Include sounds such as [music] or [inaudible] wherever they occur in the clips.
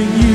Sing you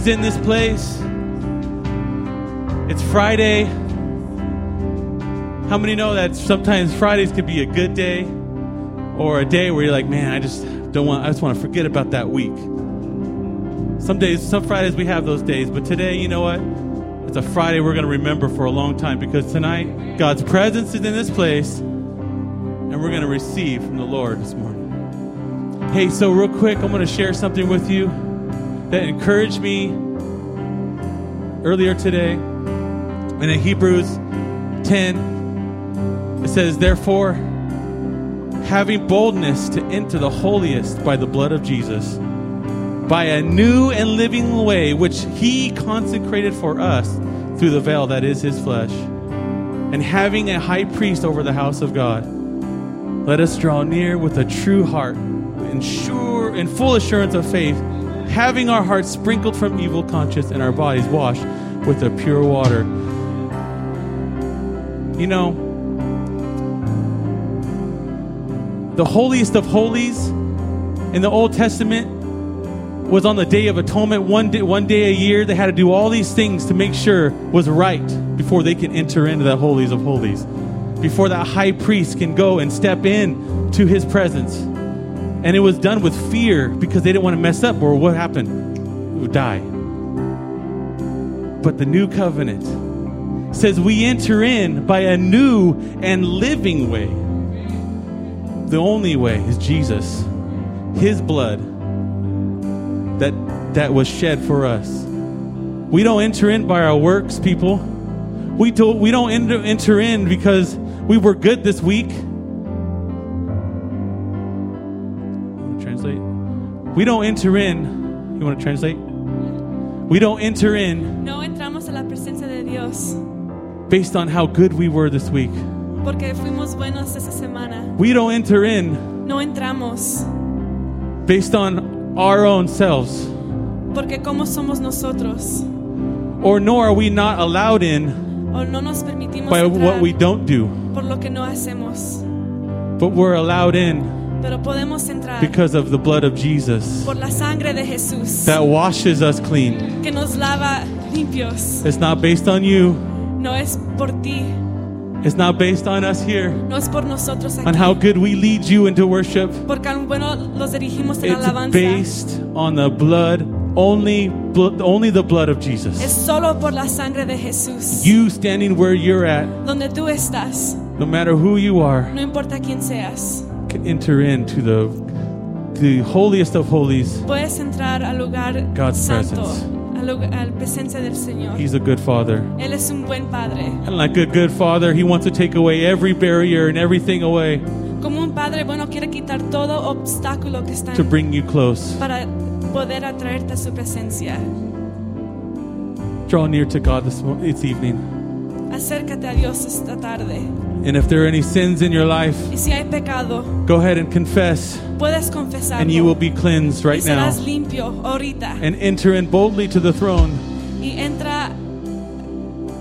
He's in this place. It's Friday. How many know that sometimes Fridays could be a good day or a day where you're like, man, I just don't want, I just want to forget about that week. Some days, some Fridays we have those days, but today, you know what? It's a Friday we're going to remember for a long time because tonight God's presence is in this place and we're going to receive from the Lord this morning. Hey, so real quick, I'm going to share something with you that encouraged me earlier today. And in Hebrews 10, it says, Therefore, having boldness to enter the holiest by the blood of Jesus, by a new and living way which he consecrated for us through the veil that is his flesh, and having a high priest over the house of God, let us draw near with a true heart, in sure in full assurance of faith, having our hearts sprinkled from evil conscience and our bodies washed with the pure water. You know, the holiest of holies in the Old Testament was on the Day of Atonement, one day, one day a year. They had to do all these things to make sure was right before they can enter into the holies of holies, before that high priest can go and step in to his presence. And it was done with fear because they didn't want to mess up or what happened? It would die. But the new covenant says we enter in by a new and living way. The only way is Jesus, his blood that that was shed for us. We don't enter in by our works, people. We do, we don't enter, enter in because we were good this week. We don't enter in. You want to translate? We don't enter in No entramos a la presencia de Dios based on how good we were this week. porque fuimos buenos esa semana. We don't enter in No entramos based on our own selves. porque como somos nosotros Or nor are we not allowed in o no nos permitimos by what we don't do. por lo que no hacemos. But we're allowed in Pero podemos entrar because of the blood of Jesus por la sangre de Jesús that washes us clean. que nos lava limpios. It's not based on you. No es por ti, It's not based on us here. no es por nosotros On how good we lead you into worship. Bueno los dirigimos en It's alabanza. based on the blood, only, only the blood of Es Jesus. solo por la sangre de Jesús. You standing where you're at, Donde tú estás, no matter who you are, no importa quién seas, can enter into the the holiest of holies. puedes entrar al lugar God's santo, presence. al al presencia del Señor. He's a good father. Él es un buen padre. And like a good father, he wants to take away every barrier and everything away Como un padre bueno quiere quitar todo obstáculo que está to bring you close. para poder atraerte a su presencia. Draw near to God this, this evening. Acércate a Dios esta tarde. And if there are any sins in your life, si hay pecado, go ahead and confess, and you will be cleansed right now. limpio ahorita. And enter in boldly to the throne y entra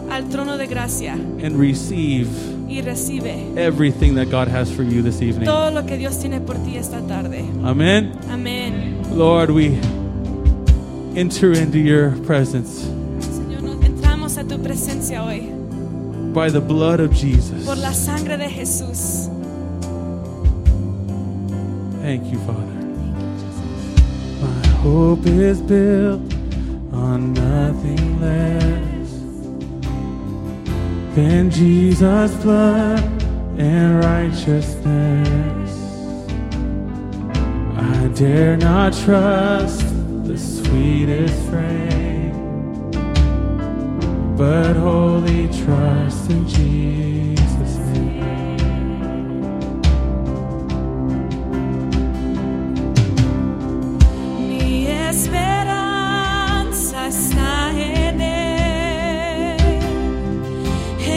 al trono de gracia and receive y recibe everything that God has for you this evening. todo lo que Dios tiene por ti esta tarde. Amen. Amén. Lord, we enter into your presence Señor, entramos a tu presencia hoy by the blood of Jesus. por la sangre de Jesús. Thank you, Father. My hope is built on nothing less than Jesus' blood and righteousness. I dare not trust the sweetest frame, but wholly trust in Jesus' name. Mi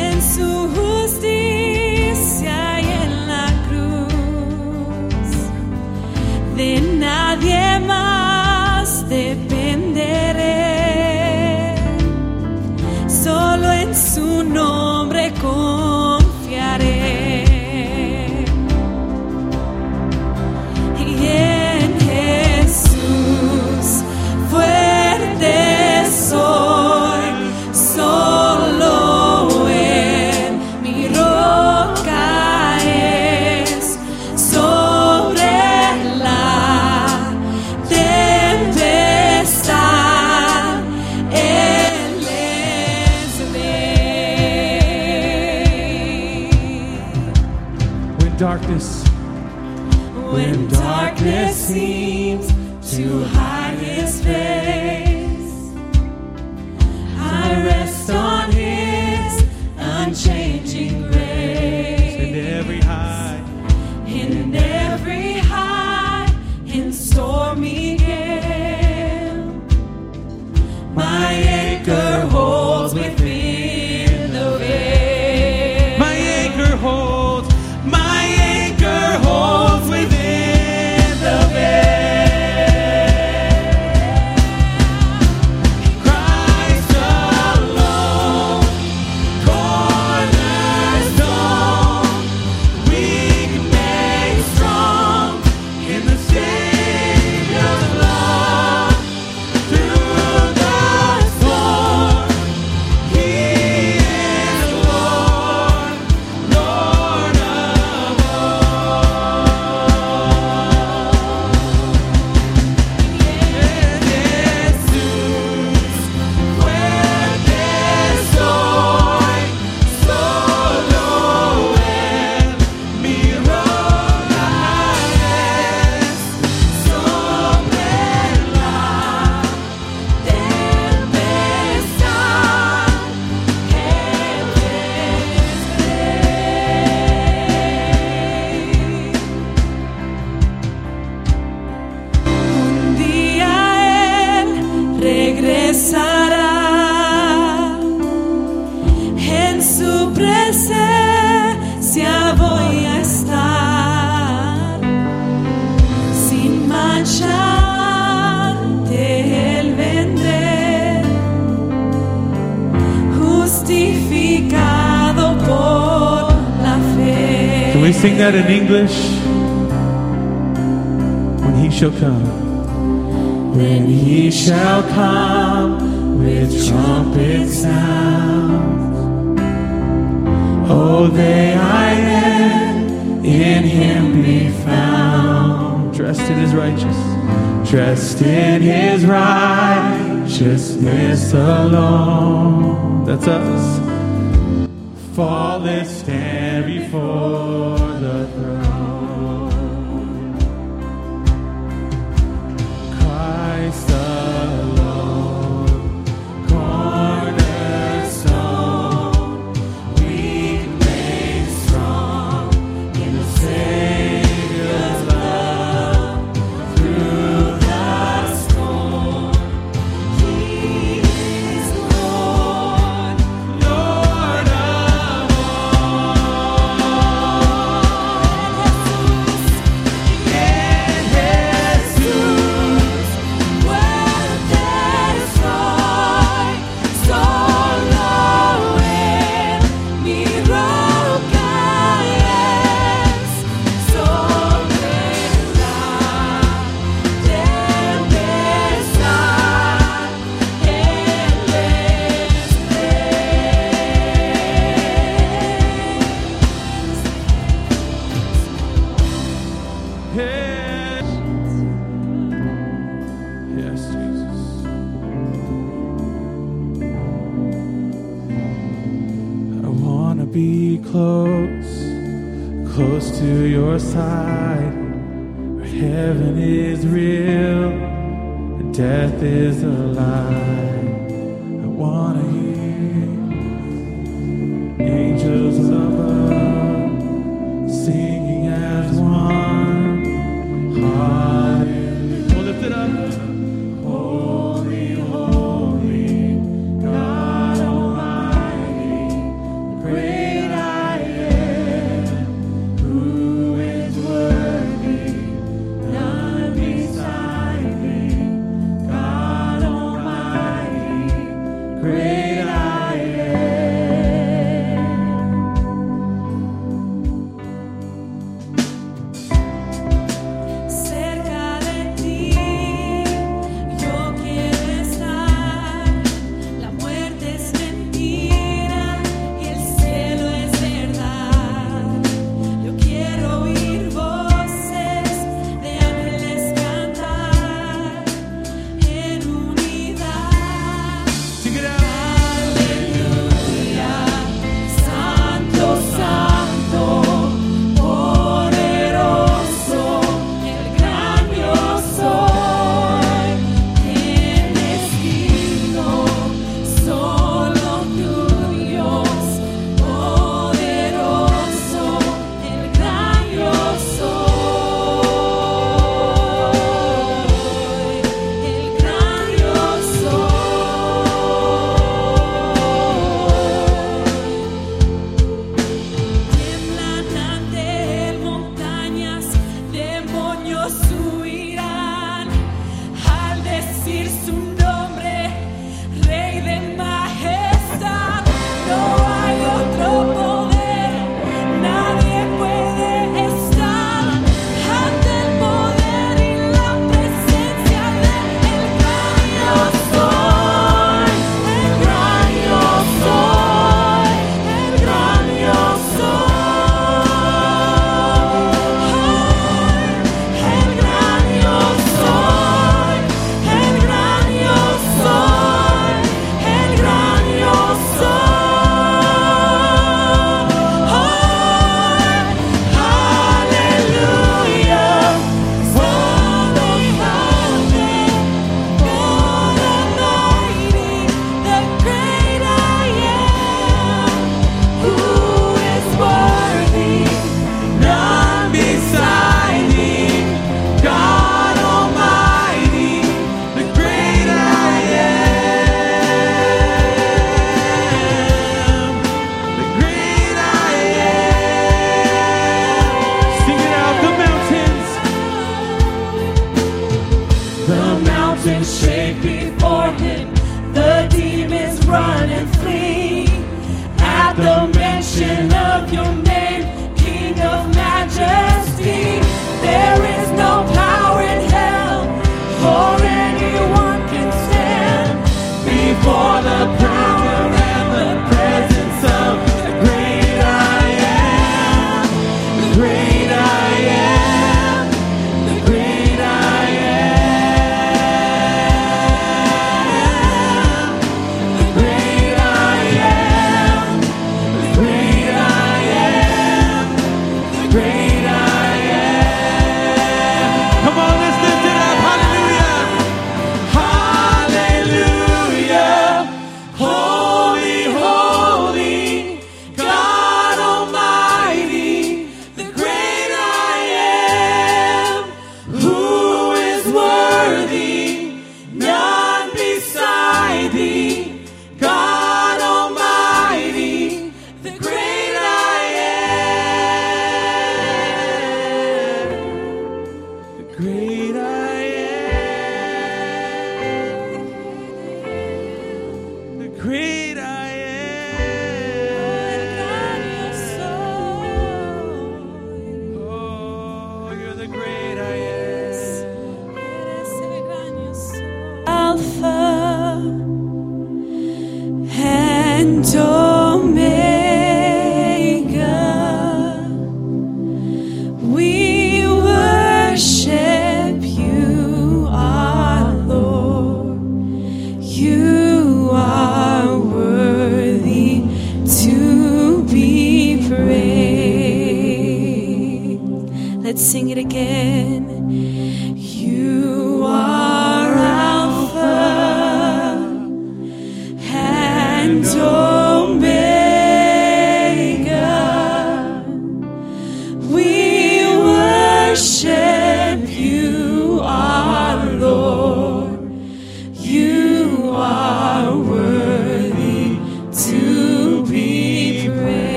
en su la cruz. De nadie más dependeré,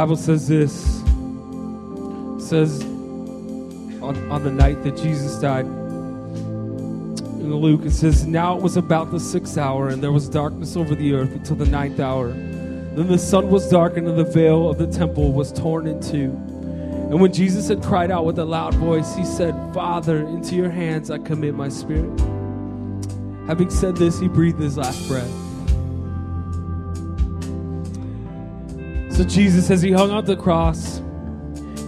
Bible says this it says on, on the night that Jesus died in Luke, it says, Now it was about the sixth hour, and there was darkness over the earth until the ninth hour. Then the sun was darkened, and the veil of the temple was torn in two. And when Jesus had cried out with a loud voice, he said, Father, into your hands I commit my spirit. Having said this, he breathed his last breath. So, Jesus, as he hung on the cross,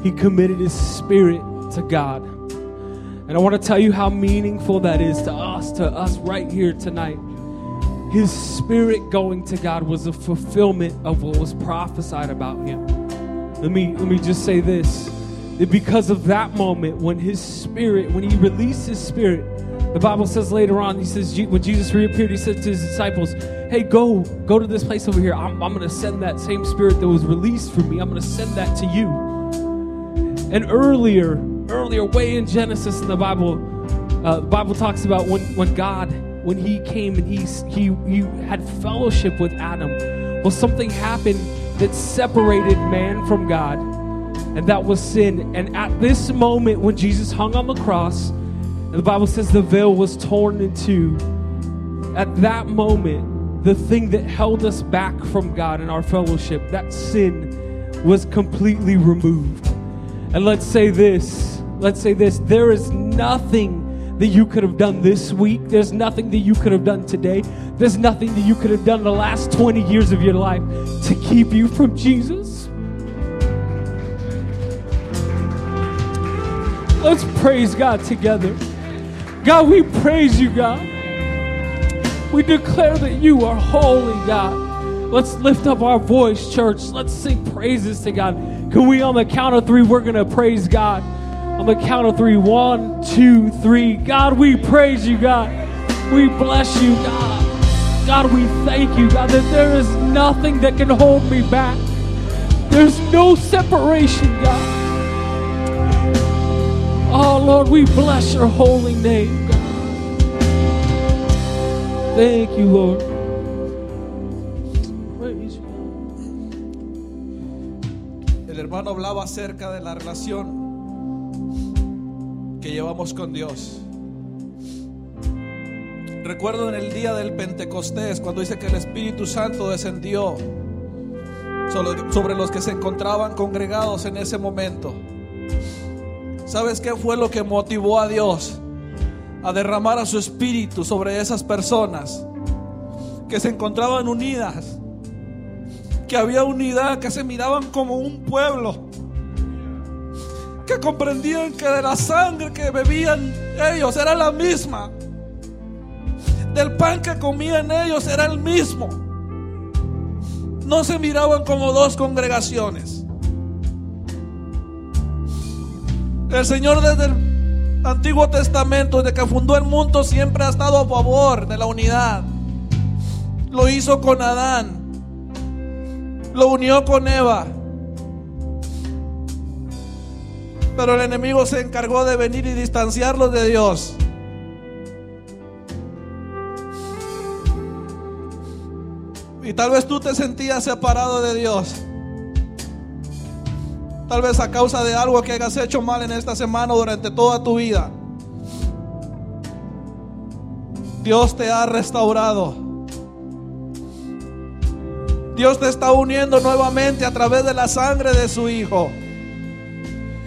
he committed his spirit to God. And I want to tell you how meaningful that is to us, to us right here tonight. His spirit going to God was a fulfillment of what was prophesied about him. Let me let me just say this. That because of that moment when his spirit, when he released his spirit, the Bible says later on, he says, when Jesus reappeared, he said to his disciples, Hey, go, go to this place over here. I'm, I'm going to send that same spirit that was released from me. I'm going to send that to you. And earlier, earlier, way in Genesis in the Bible, uh, the Bible talks about when, when God, when He came and he, he, he had fellowship with Adam. Well, something happened that separated man from God, and that was sin. And at this moment, when Jesus hung on the cross, and the Bible says the veil was torn in two, at that moment, the thing that held us back from God and our fellowship, that sin, was completely removed. And let's say this let's say this there is nothing that you could have done this week, there's nothing that you could have done today, there's nothing that you could have done the last 20 years of your life to keep you from Jesus. Let's praise God together. God, we praise you, God. We declare that you are holy, God. Let's lift up our voice, church. Let's sing praises to God. Can we, on the count of three, we're going to praise God. On the count of three, one, two, three. God, we praise you, God. We bless you, God. God, we thank you, God, that there is nothing that can hold me back. There's no separation, God. Oh, Lord, we bless your holy name. Thank you, Lord. Praise you. El hermano hablaba acerca de la relación que llevamos con Dios. Recuerdo en el día del Pentecostés, cuando dice que el Espíritu Santo descendió sobre- sobre los que se encontraban congregados en ese momento. ¿Sabes qué fue lo que motivó a Dios a derramar a su Espíritu sobre esas personas que se encontraban unidas? que había unidad, que se miraban como un pueblo, que comprendían que de la sangre que bebían ellos era la misma, del pan que comían ellos era el mismo. No se miraban como dos congregaciones. El Señor desde el Antiguo Testamento, desde que fundó el mundo, siempre ha estado a favor de la unidad. Lo hizo con Adán lo unió con Eva. Pero el enemigo se encargó de venir y distanciarlos de Dios. Y tal vez tú te sentías separado de Dios. Tal vez a causa de algo que hayas hecho mal en esta semana o durante toda tu vida. Dios te ha restaurado. Dios te está uniendo nuevamente a través de la sangre de su Hijo.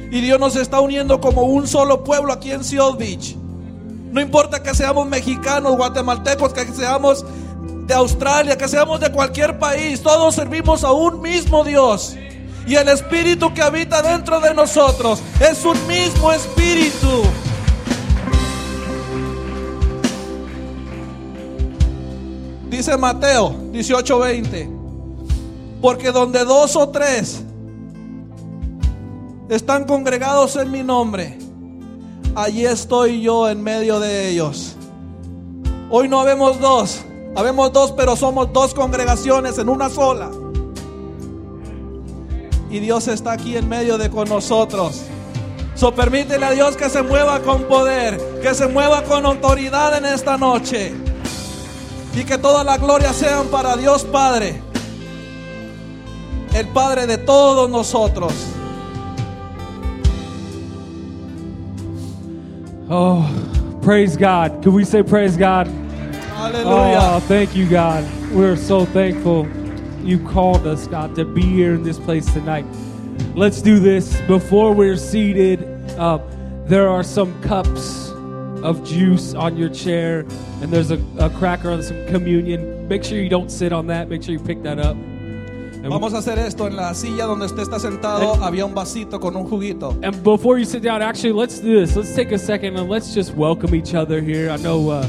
Y Dios nos está uniendo como un solo pueblo aquí en Seal Beach. No importa que seamos mexicanos, guatemaltecos, que seamos de Australia, que seamos de cualquier país, todos servimos a un mismo Dios. Y el Espíritu que habita dentro de nosotros es un mismo Espíritu. Dice Mateo 18:20. Porque donde dos o tres están congregados en mi nombre, allí estoy yo en medio de ellos. Hoy no habemos dos, habemos dos, pero somos dos congregaciones en una sola. Y Dios está aquí en medio de con nosotros. So permítele a Dios que se mueva con poder, que se mueva con autoridad en esta noche. Y que toda la gloria sean para Dios Padre, el Padre de todos nosotros. Oh, praise God. Can we say praise God? Oh, Aleluya. thank you, God. We're so thankful you called us, God, to be here in this place tonight. Let's do this. Before we're seated, uh, there are some cups of juice on your chair, and there's a, a cracker on some communion. Make sure you don't sit on that. Make sure you pick that up. And, Vamos a hacer esto en la silla donde usted está sentado. Había un vasito con un juguito. and before you sit down, actually, let's do this. Let's take a second and let's just welcome each other here. I know uh,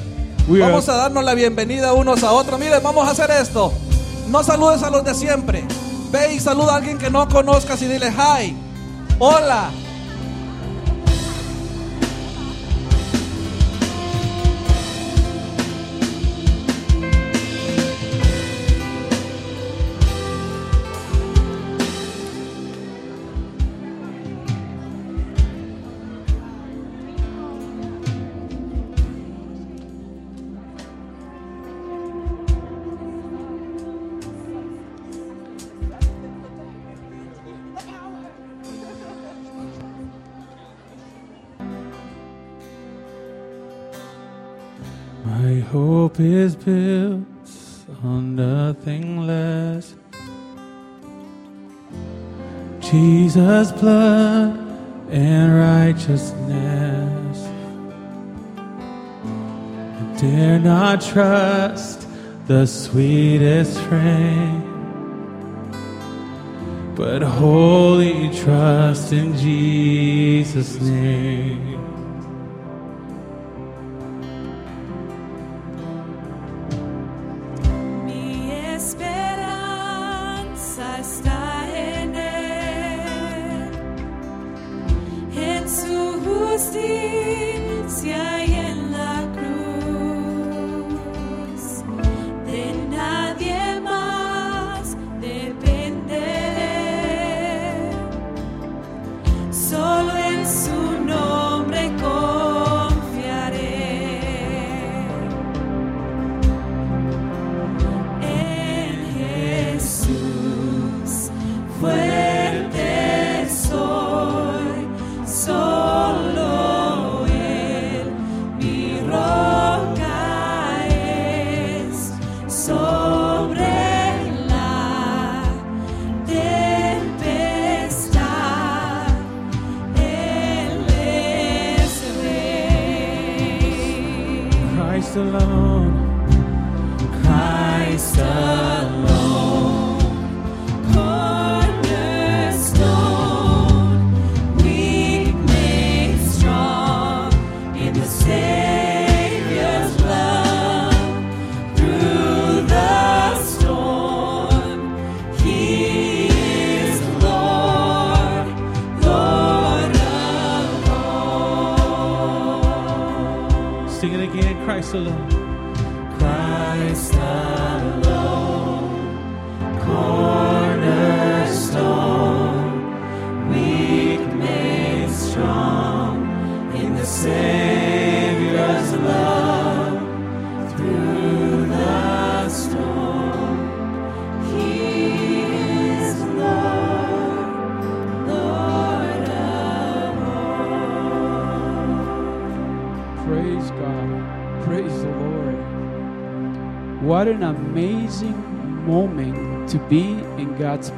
we are. Vamos a darnos la bienvenida unos a otros. Miren, vamos a hacer esto. No saludes a los de siempre. Ve y saluda a alguien que no conozcas y dile hi. Hola. Hope is built on nothing less. Jesus' blood and righteousness. I dare not trust the sweetest frame, but wholly trust in Jesus' name.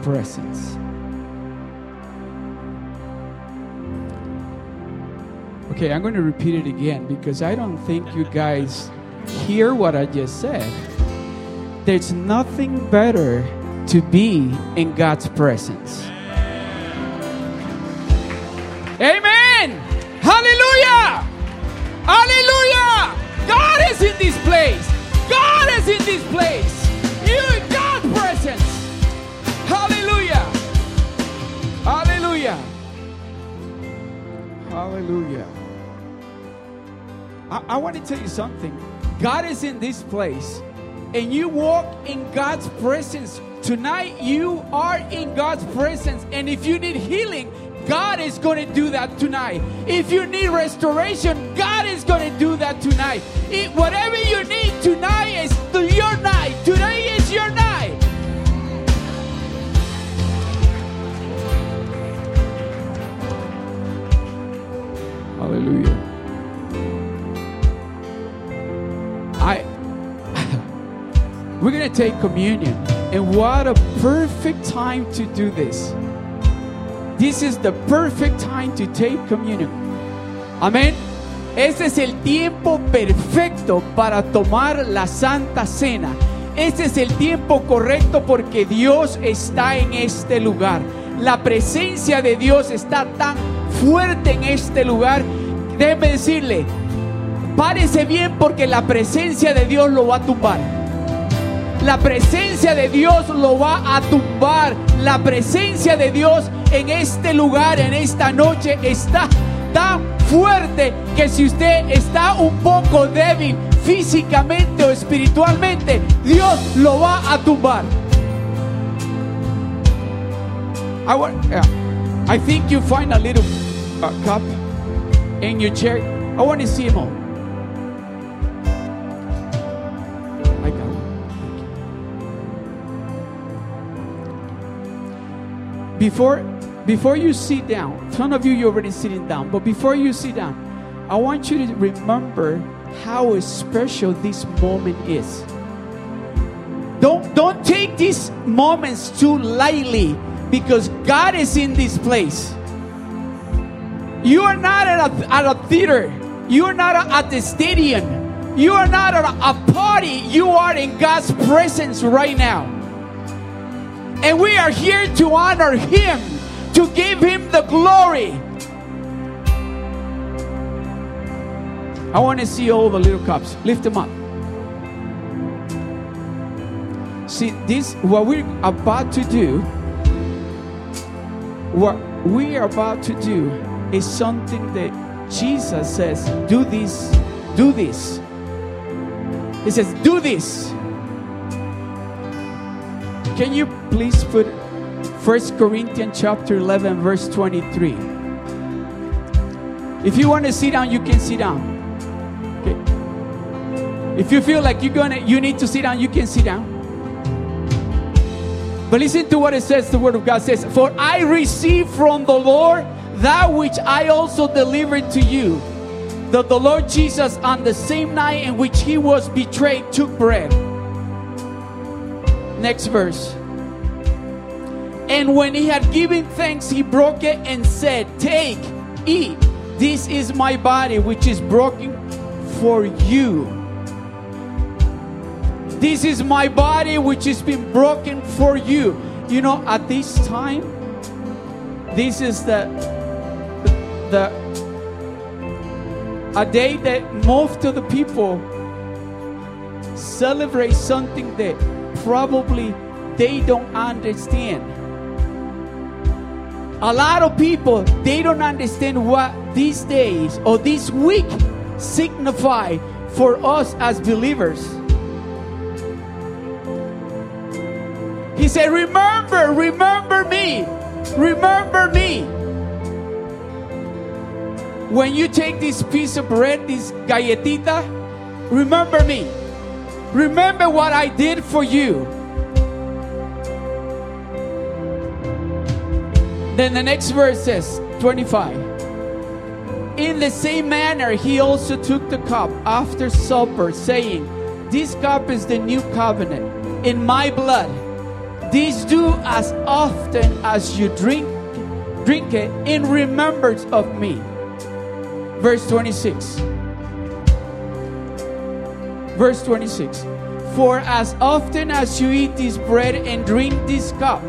Presence. Okay, I'm going to repeat it again because I don't think you guys hear what I just said. There's nothing better to be in God's presence. I, want to tell you something. God is in this place, and you walk in God's presence. Tonight, you are in God's presence, and if you need healing, God is going to do that tonight. If you need restoration, God is going to do that tonight. Whatever you need tonight is your night. Today is your night. We're gonna take communion, and what a perfect time to do this. This is the perfect time to take communion. Amen. Este es el tiempo perfecto para tomar la Santa Cena. Este es el tiempo correcto porque Dios está en este lugar. La presencia de Dios está tan fuerte en este lugar. Déjeme decirle, párese bien porque la presencia de Dios lo va a tumbar. La presencia de Dios lo va a tumbar. La presencia de Dios en este lugar, en esta noche, está tan fuerte que si usted está un poco débil físicamente o espiritualmente, Dios lo va a tumbar. I, think you find a little uh, cup in your chair. I want to see him Before, before you sit down, some of you you're already sitting down, but before you sit down, I want you to remember how special this moment is. Don't don't take these moments too lightly because God is in this place. You are not at a, at a theater. You are not at the stadium. You are not at a, a party. You are in God's presence right now. And we are here to honor Him, to give Him the glory. I want to see all the little cups. Lift them up. See, this, what we're about to do, what we are about to do is something that Jesus says, do this, do this. He says, do this. Can you please put 1 Corinthians chapter 11 verse 23? If you want to sit down, you can sit down. Okay. If you feel like you're gonna you need to sit down, you can sit down. But listen to what it says, the word of God says, For I received from the Lord that which I also delivered to you. That the Lord Jesus, on the same night in which he was betrayed, took bread. Next verse. And when he had given thanks, he broke it and said, Take, eat. This is my body, which is broken for you. This is my body, which has been broken for you. You know, at this time, this is the the a day that most of the people celebrate something that probably they don't understand. A lot of people they don't understand what these days or this week signify for us as believers. He said, Remember, remember me, remember me. When you take this piece of bread, this galletita, remember me. Remember what I did for you. Then the next verse says, 25. In the same manner, he also took the cup after supper, saying, This cup is the new covenant in my blood. These do as often as you drink, drink it in remembrance of me. Verse 26. Verse 26. For as often as you eat this bread and drink this cup,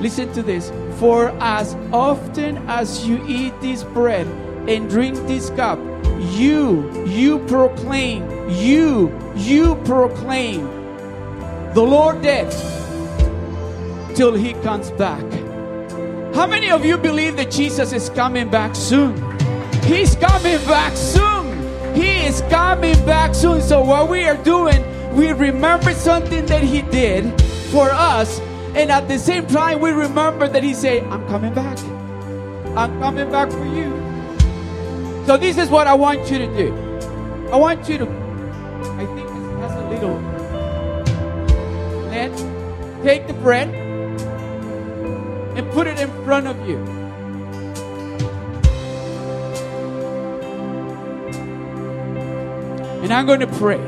listen to this. For as often as you eat this bread and drink this cup, you, you proclaim, you, you proclaim the Lord dead till he comes back. How many of you believe that Jesus is coming back soon? He's coming back soon. He is coming back soon. So, what we are doing, we remember something that He did for us, and at the same time, we remember that He said, I'm coming back. I'm coming back for you. So, this is what I want you to do. I want you to, I think this has a little net. Take the bread and put it in front of you. And I'm going to pray.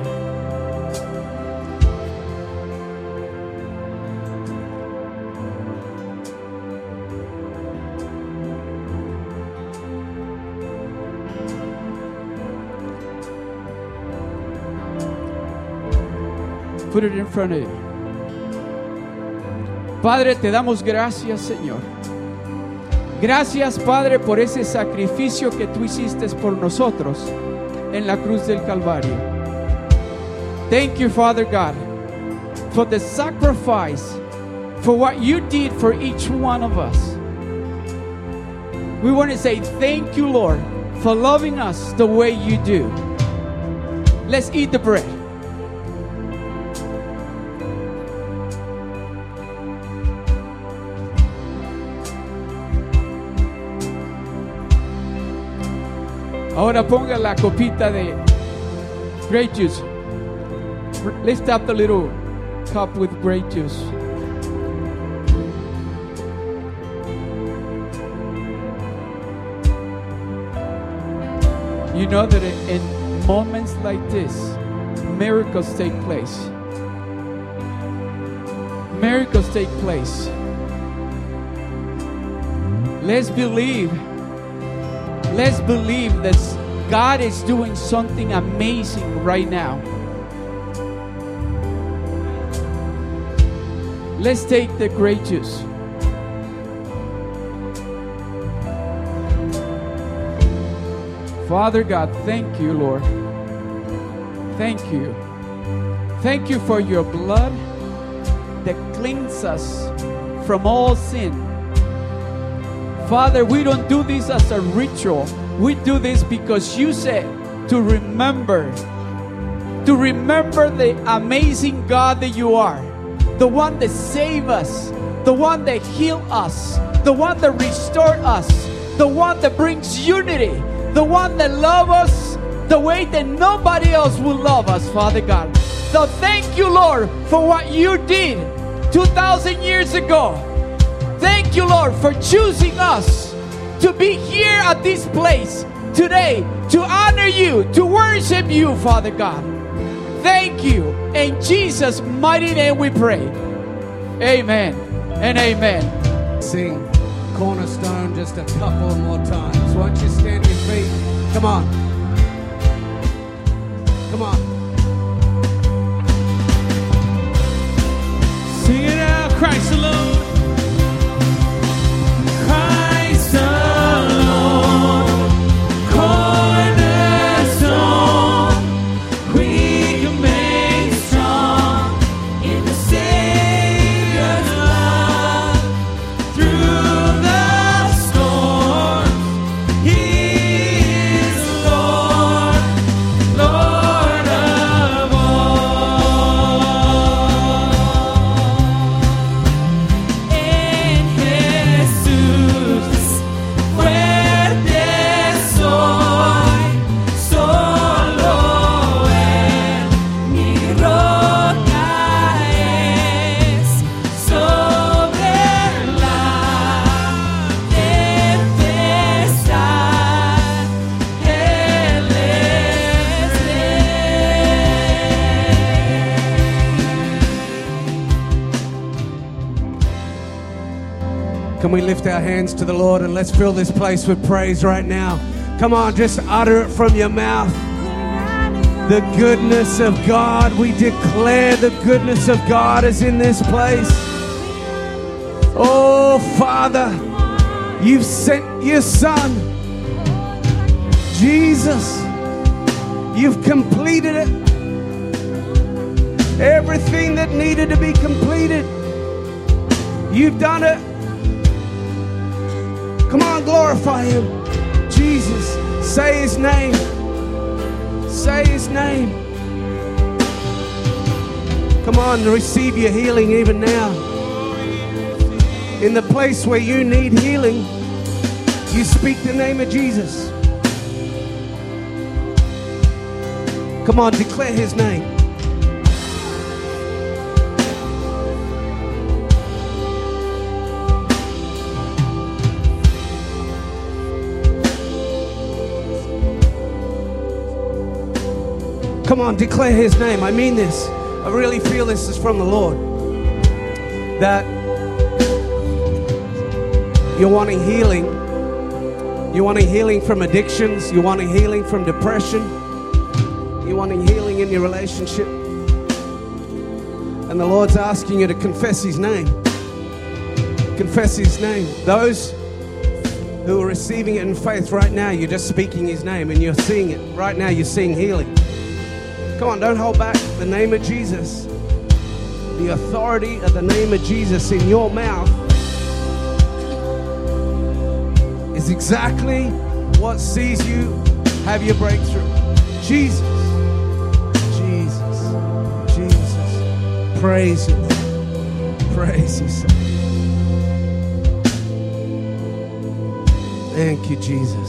Put it in front of you. Padre, te damos gracias, Señor. Gracias, Padre, por ese sacrificio que tú hiciste por nosotros en la cruz del Calvario. Thank you, Father God, for the sacrifice, for what you did for each one of us. We want to say thank you, Lord, for loving us the way you do. Let's eat the bread. Ahora ponga la copita de grape juice. Lift up the little cup with grape juice. You know that in moments like this, miracles take place. Miracles take place. Let's believe. Let's believe that God is doing something amazing right now. Let's take the grape juice. Father God, thank you, Lord. Thank you. Thank you for your blood that cleans us from all sin. Father, we don't do this as a ritual. We do this because you said to remember, to remember the amazing God that you are, the one that saved us, the one that healed us, the one that restored us, the one that brings unity, the one that loves us the way that nobody else will love us, Father God. So thank you, Lord, for what you did 2,000 years ago. Thank you, Lord, for choosing us to be here at this place today to honor you, to worship you, Father God. Thank you. In Jesus' mighty name we pray. Amen and amen. Sing Cornerstone just a couple more times. Won't you stand to your feet? Come on. Come on. Sing it out, Christ alone. Lift our hands to the Lord and let's fill this place with praise right now? Come on, just utter it from your mouth. The goodness of God, we declare the goodness of God is in this place. Oh, Father, you've sent your Son, Jesus. You've completed it. Everything that needed to be completed, you've done it. On, glorify him. Jesus, say his name. Say his name. Come on, receive your healing even now. In the place where you need healing, you speak the name of Jesus. Come on, declare his name. Come on, declare his name. I mean this. I really feel this is from the Lord. That you're wanting healing. You're wanting healing from addictions. You're wanting healing from depression. You're wanting healing in your relationship. And the Lord's asking you to confess His name. Confess His name. Those who are receiving it in faith right now, you're just speaking His name and you're seeing it. Right now, you're seeing healing. Come on, don't hold back. The name of Jesus, the authority of the name of Jesus in your mouth is exactly what sees you have your breakthrough. Jesus, Jesus, Jesus. Praise Lord. Praise Son. Thank you, Jesus.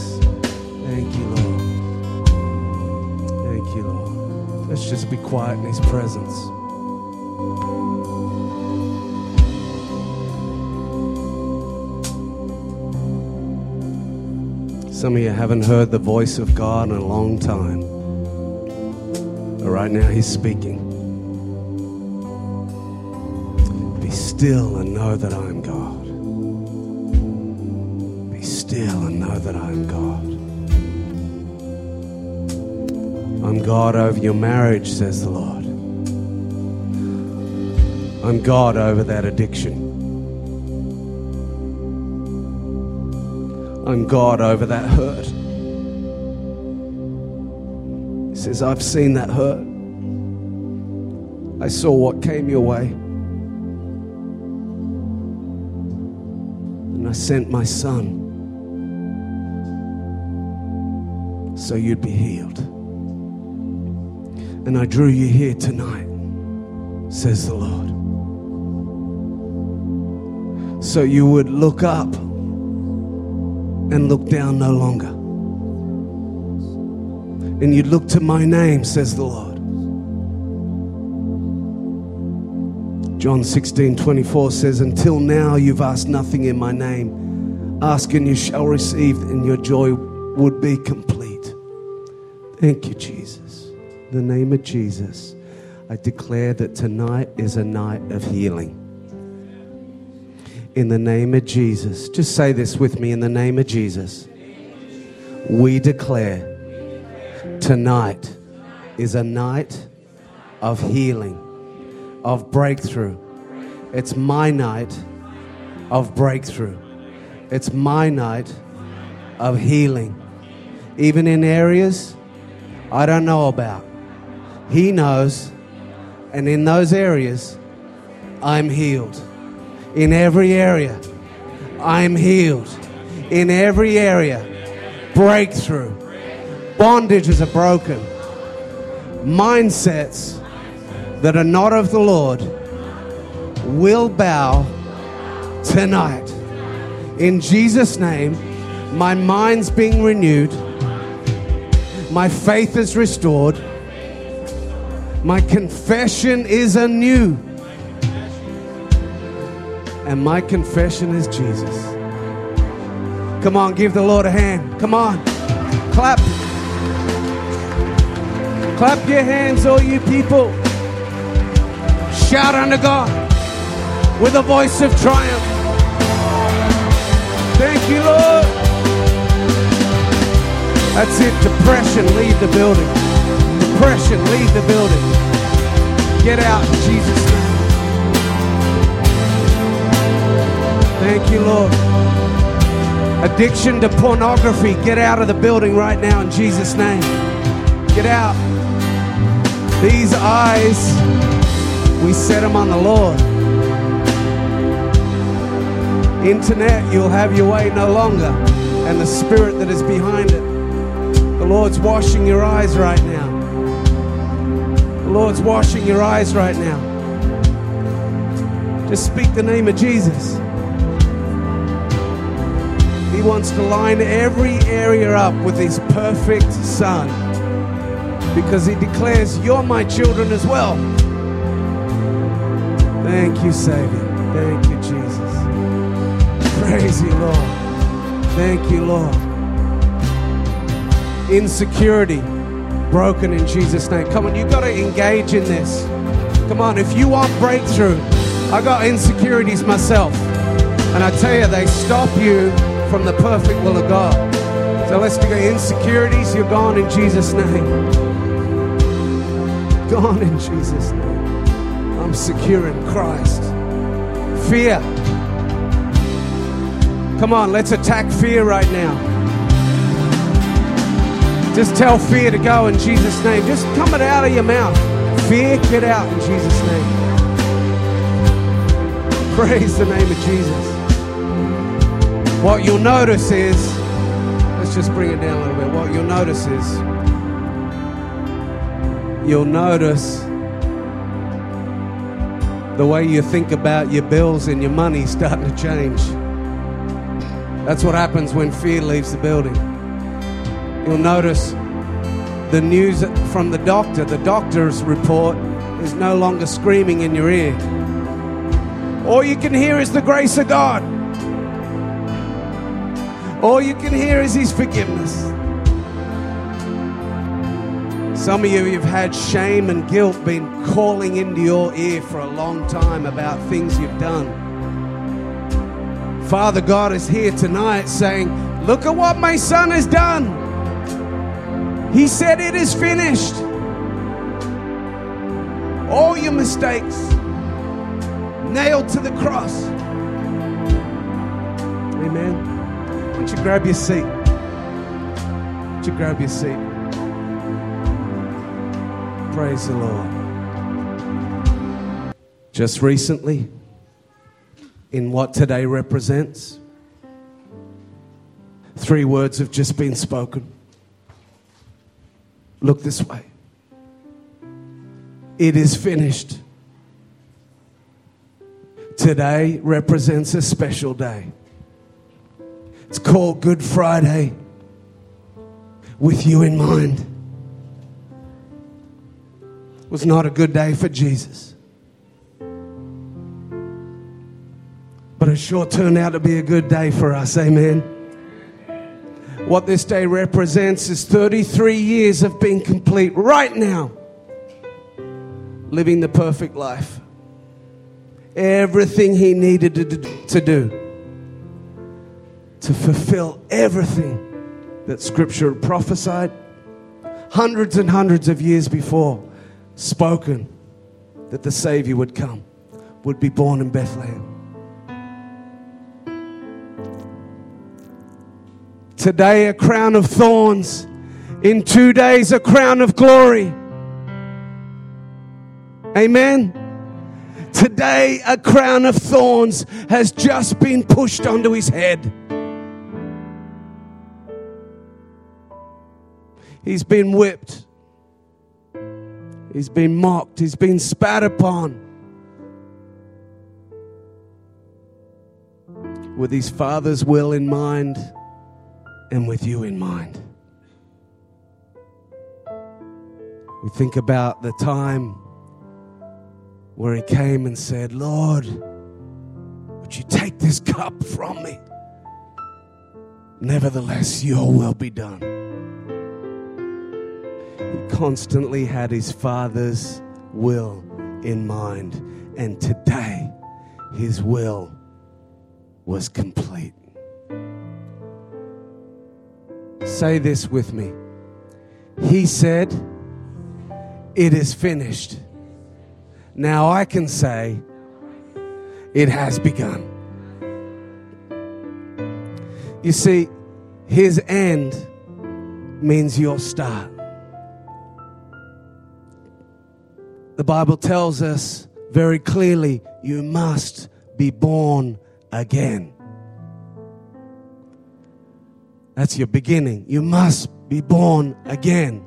Let's just be quiet in His presence. Some of you haven't heard the voice of God in a long time. But right now, He's speaking. Be still and know that I am God. Be still and know that I am God. I'm God over your marriage, says the Lord. I'm God over that addiction. I'm God over that hurt. He says, I've seen that hurt. I saw what came your way. And I sent my son so you'd be healed. And I drew you here tonight, says the Lord. So you would look up and look down no longer. And you'd look to my name, says the Lord. John 16 24 says, Until now you've asked nothing in my name. Ask and you shall receive, and your joy would be complete. Thank you, Jesus. The name of Jesus, I declare that tonight is a night of healing. In the name of Jesus, just say this with me in the name of Jesus. We declare tonight is a night of healing, of breakthrough. It's my night of breakthrough. It's my night of healing. Even in areas I don't know about. He knows. And in those areas, I'm healed. In every area, I'm healed. In every area, breakthrough. Bondages are broken. Mindsets that are not of the Lord will bow tonight. In Jesus' name, my mind's being renewed. My faith is restored. My confession is anew. And my confession is Jesus. Come on, give the Lord a hand. Come on. Clap. Clap your hands, all you people. Shout unto God with a voice of triumph. Thank you, Lord. That's it. Depression, leave the building. Depression, leave the building. Get out in Jesus' name. Thank you, Lord. Addiction to pornography, get out of the building right now in Jesus' name. Get out. These eyes, we set them on the Lord. Internet, you'll have your way no longer, and the spirit that is behind it. The Lord's washing your eyes right now. Lord's washing your eyes right now. Just speak the name of Jesus. He wants to line every area up with His perfect Son because He declares, You're my children as well. Thank you, Savior. Thank you, Jesus. Praise you, Lord. Thank you, Lord. Insecurity broken in Jesus' name. Come on, you got to engage in this. Come on, if you want breakthrough, I got insecurities myself. And I tell you, they stop you from the perfect will of God. So let's do insecurities. You're gone in Jesus' name. [laughs] Gone in Jesus' name. I'm secure in Christ. Fear. Come on, let's attack fear right now. Just tell fear to go in Jesus' name. Just come it out of your mouth. Fear, get out in Jesus' name. Praise the name of Jesus. What you'll notice is, let's just bring it down a little bit. What you'll notice is, you'll notice the way you think about your bills and your money [laughs] starting to change. That's what happens when fear leaves the building. You'll notice the news from the doctor, the doctor's report is no longer screaming in your ear. All you can hear is the grace of God. All you can hear is His forgiveness. Some of you have had shame and guilt been calling into your ear for a long time about things you've done. Father God is here tonight saying, Look at what my son has done. He said, It is finished. All your mistakes nailed to the cross. Amen. Why don't you grab your seat? Why don't you grab your seat? Praise the Lord. Just recently, in what today represents, three words have just been spoken. Look this way. It is finished. Today represents a special day. It's called Good Friday with you in mind. It was not a good day for Jesus. But it sure turned out to be a good day for us. Amen. What this day represents is 33 years of being complete right now, living the perfect life. Everything he needed to do, to fulfill everything that Scripture prophesied hundreds and hundreds of years before, spoken that the Savior would come, would be born in Bethlehem. Today, a crown of thorns. In two days, a crown of glory. Amen. Today, a crown of thorns has just been pushed onto his head. He's been whipped. He's been mocked. He's been spat upon. With his father's will in mind and with you in mind. We think about the time where he came and said, Lord, would you take this cup from me? Nevertheless, your will be done. He constantly had his father's will in mind, and today his will was complete. Say this with me. He said, It is finished. Now I can say, It has begun. You see, his end means your start. The Bible tells us very clearly you must be born again. That's your beginning. You must be born again.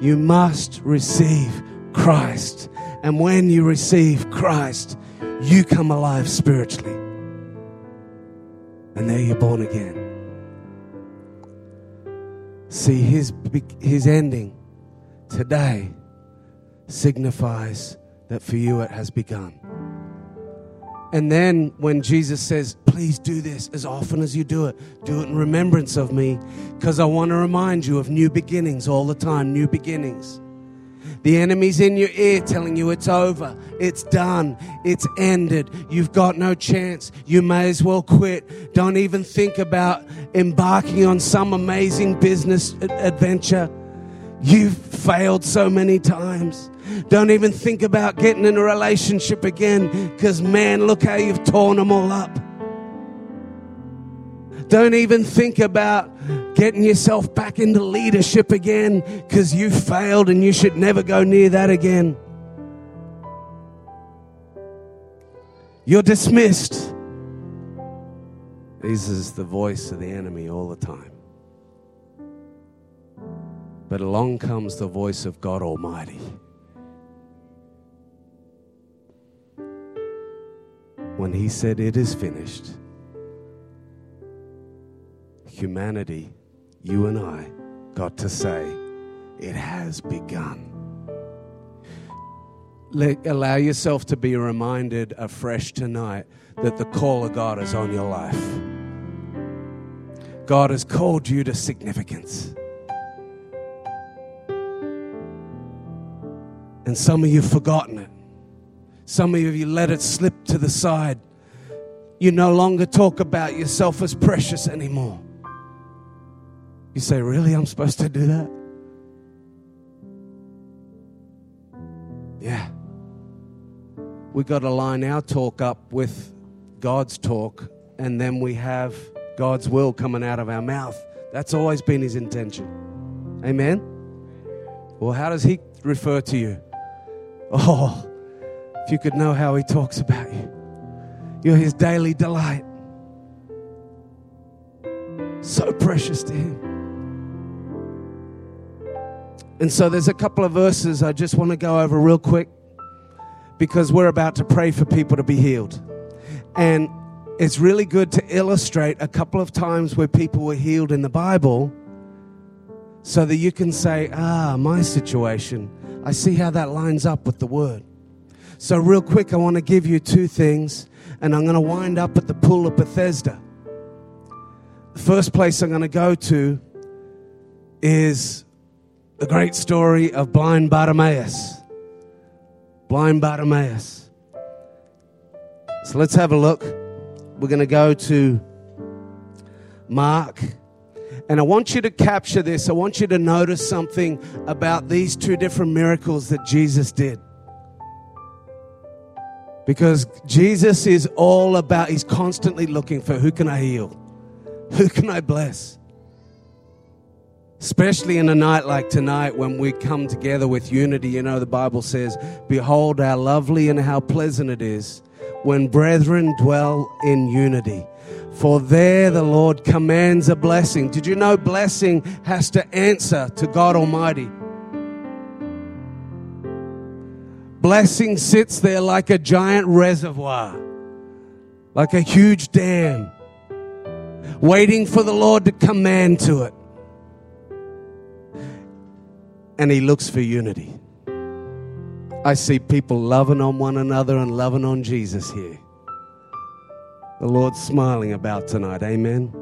You must receive Christ. And when you receive Christ, you come alive spiritually. And there you're born again. See, his, his ending today signifies that for you it has begun. And then when Jesus says, please do this as often as you do it, do it in remembrance of me, because I want to remind you of new beginnings all the time, new beginnings. The enemy's in your ear telling you it's over, it's done, it's ended, you've got no chance, you may as well quit. Don't even think about embarking on some amazing business adventure. You've failed so many times. Don't even think about getting in a relationship again because, man, look how you've torn them all up. Don't even think about getting yourself back into leadership again because you failed and you should never go near that again. You're dismissed. This is the voice of the enemy all the time. But along comes the voice of God Almighty. When He said, It is finished, humanity, you and I, got to say, It has begun. Let, allow yourself to be reminded afresh tonight that the call of God is on your life. God has called you to significance. And some of you have forgotten it. Some of you have let it slip to the side. You no longer talk about yourself as precious anymore. You say, Really? I'm supposed to do that? Yeah. We got to line our talk up with God's talk, and then we have God's will coming out of our mouth. That's always been His intention. Amen? Well, how does He refer to you? Oh, if you could know how He talks about you, you're His daily delight. So precious to Him. And so there's a couple of verses I just want to go over real quick because we're about to pray for people to be healed. And it's really good to illustrate a couple of times where people were healed in the Bible so that you can say, ah, my situation, I see how that lines up with the word. So, real quick, I want to give you two things, and I'm going to wind up at the pool of Bethesda. The first place I'm going to go to is the great story of blind Bartimaeus. Blind Bartimaeus. So let's have a look. We're going to go to Mark. And I want you to capture this. I want you to notice something about these two different miracles that Jesus did. Because Jesus is all about, he's constantly looking for who can I heal? Who can I bless? Especially in a night like tonight when we come together with unity. You know, the Bible says, Behold, how lovely and how pleasant it is when brethren dwell in unity. For there the Lord commands a blessing. Did you know blessing has to answer to God Almighty? Blessing sits there like a giant reservoir, like a huge dam, waiting for the Lord to command to it. And He looks for unity. I see people loving on one another and loving on Jesus here. The Lord's smiling about tonight. Amen.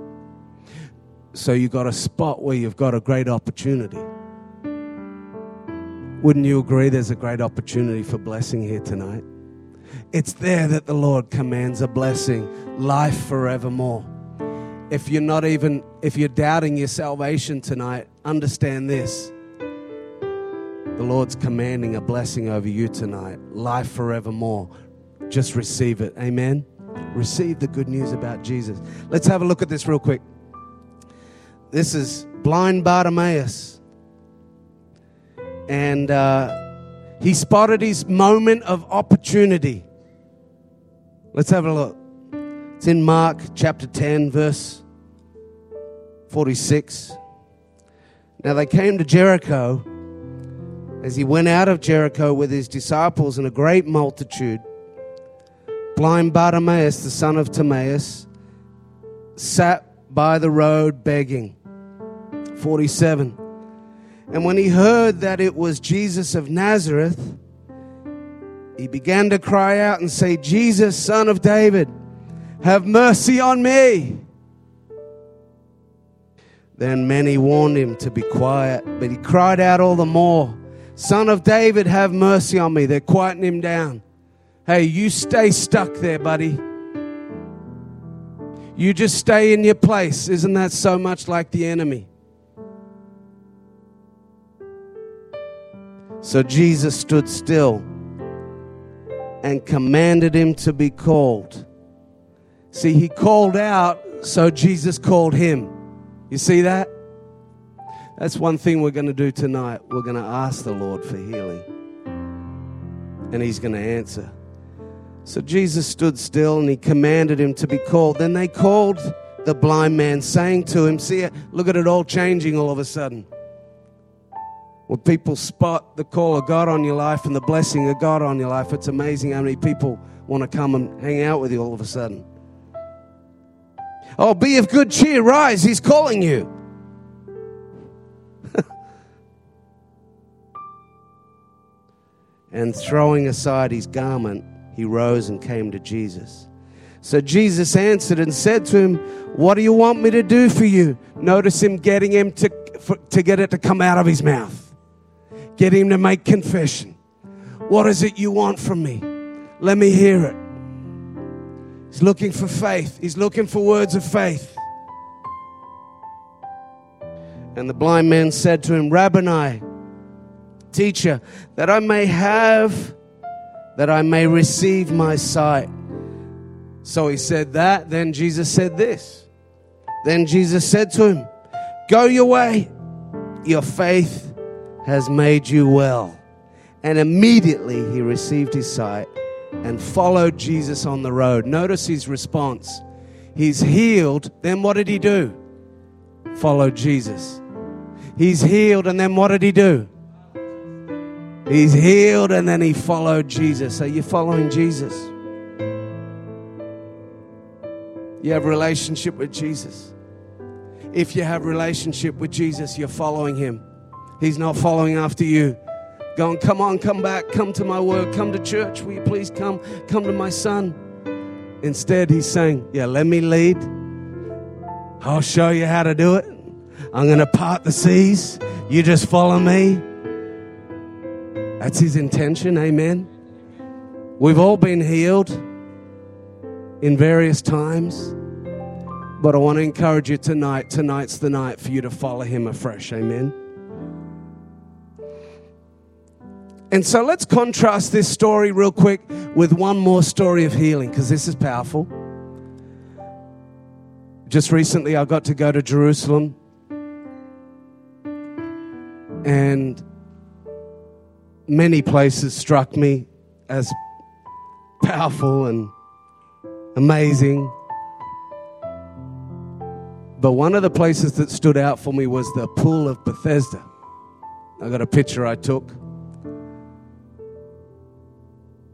So you've got a spot where you've got a great opportunity. Wouldn't you agree there's a great opportunity for blessing here tonight? It's there that the Lord commands a blessing, life forevermore. If you're not even, if you're doubting your salvation tonight, understand this. The Lord's commanding a blessing over you tonight, life forevermore. Just receive it. Amen. Receive the good news about Jesus. Let's have a look at this real quick. This is blind Bartimaeus. And uh, he spotted his moment of opportunity. Let's have a look. It's in Mark chapter 10, verse 46. Now they came to Jericho. As he went out of Jericho with his disciples and a great multitude, blind Bartimaeus, the son of Timaeus, sat by the road begging. 47. And when he heard that it was Jesus of Nazareth, he began to cry out and say, Jesus, son of David, have mercy on me. Then many warned him to be quiet, but he cried out all the more, Son of David, have mercy on me. They're quieting him down. Hey, you stay stuck there, buddy. You just stay in your place. Isn't that so much like the enemy? So Jesus stood still and commanded him to be called. See, he called out, so Jesus called him. You see that? That's one thing we're going to do tonight. We're going to ask the Lord for healing, and he's going to answer. So Jesus stood still and he commanded him to be called. Then they called the blind man, saying to him, See, look at it all changing all of a sudden. When people spot the call of God on your life and the blessing of God on your life, it's amazing how many people want to come and hang out with you all of a sudden. Oh, be of good cheer, rise, he's calling you. [laughs] and throwing aside his garment, he rose and came to Jesus. So Jesus answered and said to him, What do you want me to do for you? Notice him getting him to, for, to get it to come out of his mouth, get him to make confession. What is it you want from me? Let me hear it. He's looking for faith, he's looking for words of faith. And the blind man said to him, Rabboni, teacher, that I may have, that I may receive my sight. So he said that. Then Jesus said this. Then Jesus said to him, Go your way. Your faith has made you well. And immediately he received his sight and followed Jesus on the road. Notice his response. He's healed. Then what did he do? Followed Jesus. He's healed. And then what did he do? He's healed and then he followed Jesus. Are you following Jesus? You have relationship with Jesus. If you have relationship with Jesus, you're following him. He's not following after you. Going, come on, come back, come to my word, come to church. Will you please come? Come to my son. Instead, he's saying, Yeah, let me lead. I'll show you how to do it. I'm going to part the seas. You just follow me. That's his intention. Amen. We've all been healed in various times. But I want to encourage you tonight. Tonight's the night for you to follow him afresh. Amen. And so let's contrast this story real quick with one more story of healing because this is powerful. Just recently, I got to go to Jerusalem. And many places struck me as powerful and amazing. But one of the places that stood out for me was the pool of Bethesda. I got a picture I took.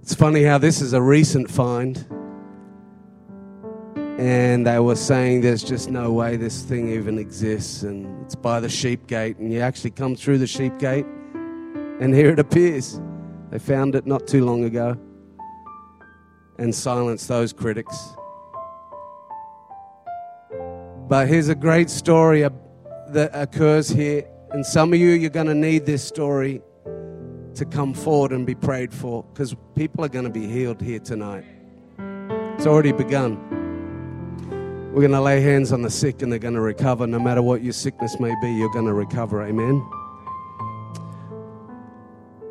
It's funny how this is a recent find. And they were saying there's just no way this thing even exists. And it's by the sheep gate. And you actually come through the sheep gate, and here it appears. They found it not too long ago and silenced those critics. But here's a great story that occurs here. And some of you, you're going to need this story to come forward and be prayed for because people are going to be healed here tonight. It's already begun. We're going to lay hands on the sick and they're going to recover. No matter what your sickness may be, you're going to recover. Amen.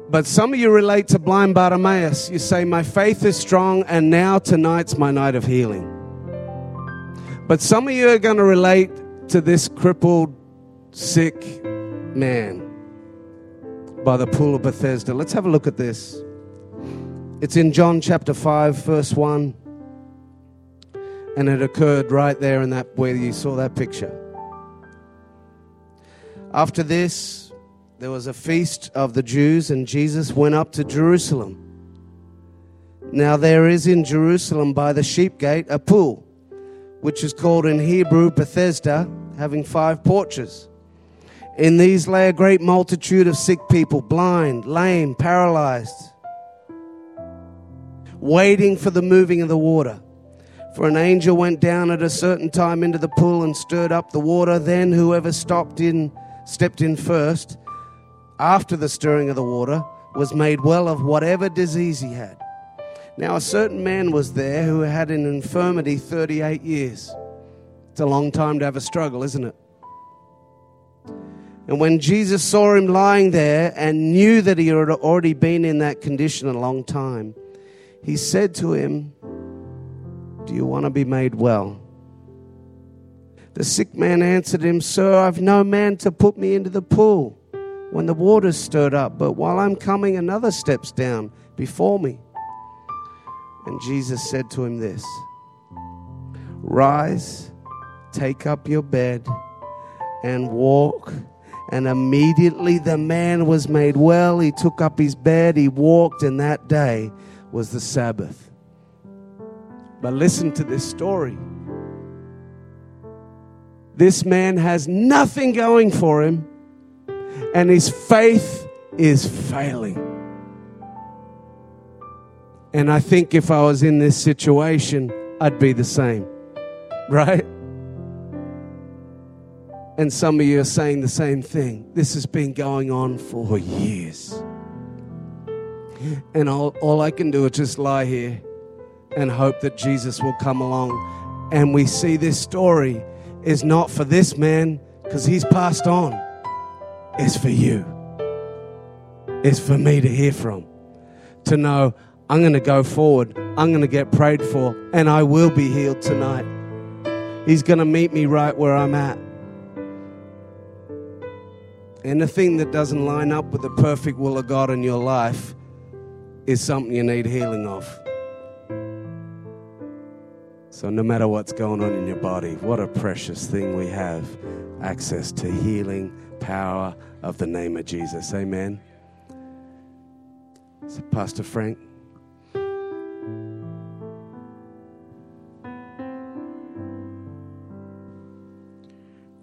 But some of you relate to blind Bartimaeus. You say, My faith is strong, and now tonight's my night of healing. But some of you are going to relate to this crippled, sick man by the pool of Bethesda. Let's have a look at this. It's in John chapter 5, verse 1. And it occurred right there in that where you saw that picture. After this, there was a feast of the Jews, and Jesus went up to Jerusalem. Now there is in Jerusalem by the sheep gate a pool, which is called in Hebrew Bethesda, having five porches. In these lay a great multitude of sick people, blind, lame, paralyzed, waiting for the moving of the water. For an angel went down at a certain time into the pool and stirred up the water. Then whoever stopped in, stepped in first, after the stirring of the water, was made well of whatever disease he had. Now a certain man was there who had an infirmity 38 years. It's a long time to have a struggle, isn't it? And when Jesus saw him lying there and knew that he had already been in that condition a long time, he said to him, Do you want to be made well? The sick man answered him, Sir, I've no man to put me into the pool when the water's stirred up, but while I'm coming, another steps down before me. And Jesus said to him this Rise, take up your bed, and walk. And immediately the man was made well. He took up his bed, he walked, and that day was the Sabbath. But listen to this story. This man has nothing going for him, and his faith is failing. And I think if I was in this situation, I'd be the same, right? And some of you are saying the same thing. This has been going on for years. And all, all I can do is just lie here and hope that Jesus will come along. And we see this story is not for this man because he's passed on, it's for you. It's for me to hear from, to know I'm going to go forward, I'm going to get prayed for, and I will be healed tonight. He's going to meet me right where I'm at. Anything that doesn't line up with the perfect will of God in your life is something you need healing of. So, no matter what's going on in your body, what a precious thing we have access to healing power of the name of Jesus. Amen. Pastor Frank.